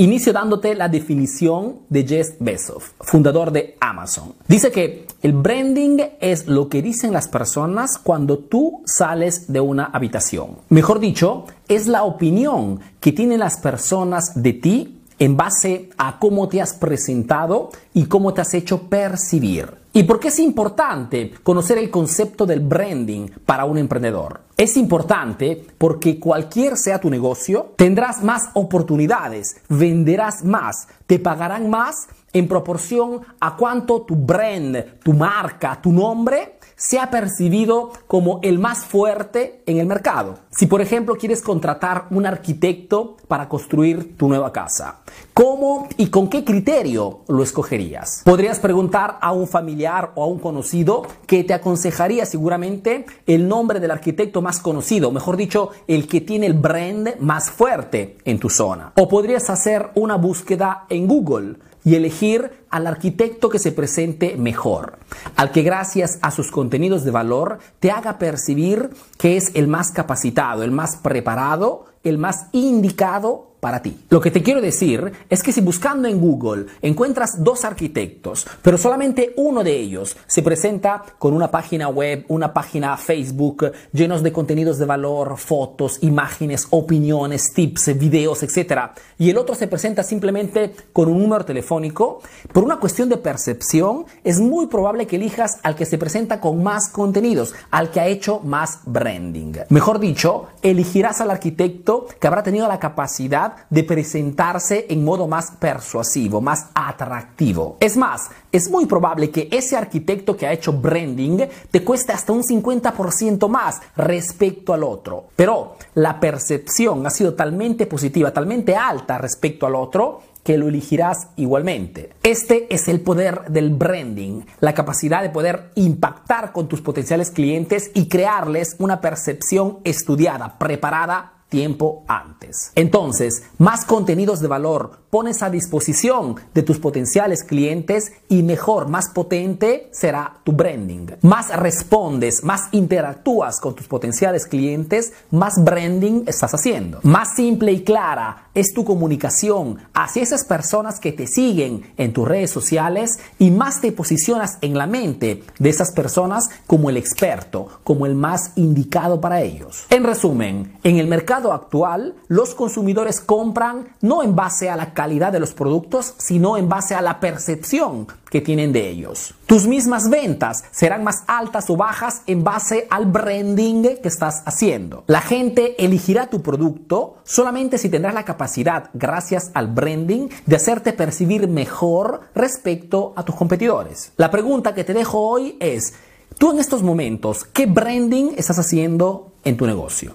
Inicio dándote la definición de Jeff Bezos, fundador de Amazon. Dice que el branding es lo que dicen las personas cuando tú sales de una habitación. Mejor dicho, es la opinión que tienen las personas de ti en base a cómo te has presentado y cómo te has hecho percibir. ¿Y por qué es importante conocer el concepto del branding para un emprendedor? Es importante porque cualquier sea tu negocio, tendrás más oportunidades, venderás más, te pagarán más en proporción a cuánto tu brand, tu marca, tu nombre se ha percibido como el más fuerte en el mercado. Si por ejemplo quieres contratar un arquitecto para construir tu nueva casa, ¿cómo y con qué criterio lo escogerías? Podrías preguntar a un familiar o a un conocido que te aconsejaría seguramente el nombre del arquitecto más conocido, mejor dicho, el que tiene el brand más fuerte en tu zona. O podrías hacer una búsqueda en Google y elegir al arquitecto que se presente mejor, al que gracias a sus contenidos de valor te haga percibir que es el más capacitado, el más preparado, el más indicado para ti. Lo que te quiero decir es que si buscando en Google encuentras dos arquitectos, pero solamente uno de ellos se presenta con una página web, una página Facebook llenos de contenidos de valor, fotos, imágenes, opiniones, tips, videos, etc. Y el otro se presenta simplemente con un número telefónico, por una cuestión de percepción, es muy probable que elijas al que se presenta con más contenidos, al que ha hecho más branding. Mejor dicho, elegirás al arquitecto que habrá tenido la capacidad de presentarse en modo más persuasivo, más atractivo. Es más, es muy probable que ese arquitecto que ha hecho branding te cueste hasta un 50% más respecto al otro. Pero la percepción ha sido talmente positiva, talmente alta respecto al otro, que lo elegirás igualmente. Este es el poder del branding, la capacidad de poder impactar con tus potenciales clientes y crearles una percepción estudiada, preparada tiempo antes. Entonces, más contenidos de valor pones a disposición de tus potenciales clientes y mejor, más potente será tu branding. Más respondes, más interactúas con tus potenciales clientes, más branding estás haciendo. Más simple y clara es tu comunicación hacia esas personas que te siguen en tus redes sociales y más te posicionas en la mente de esas personas como el experto, como el más indicado para ellos. En resumen, en el mercado actual, los consumidores compran no en base a la calidad de los productos, sino en base a la percepción que tienen de ellos. Tus mismas ventas serán más altas o bajas en base al branding que estás haciendo. La gente elegirá tu producto solamente si tendrás la capacidad, gracias al branding, de hacerte percibir mejor respecto a tus competidores. La pregunta que te dejo hoy es, tú en estos momentos, ¿qué branding estás haciendo en tu negocio?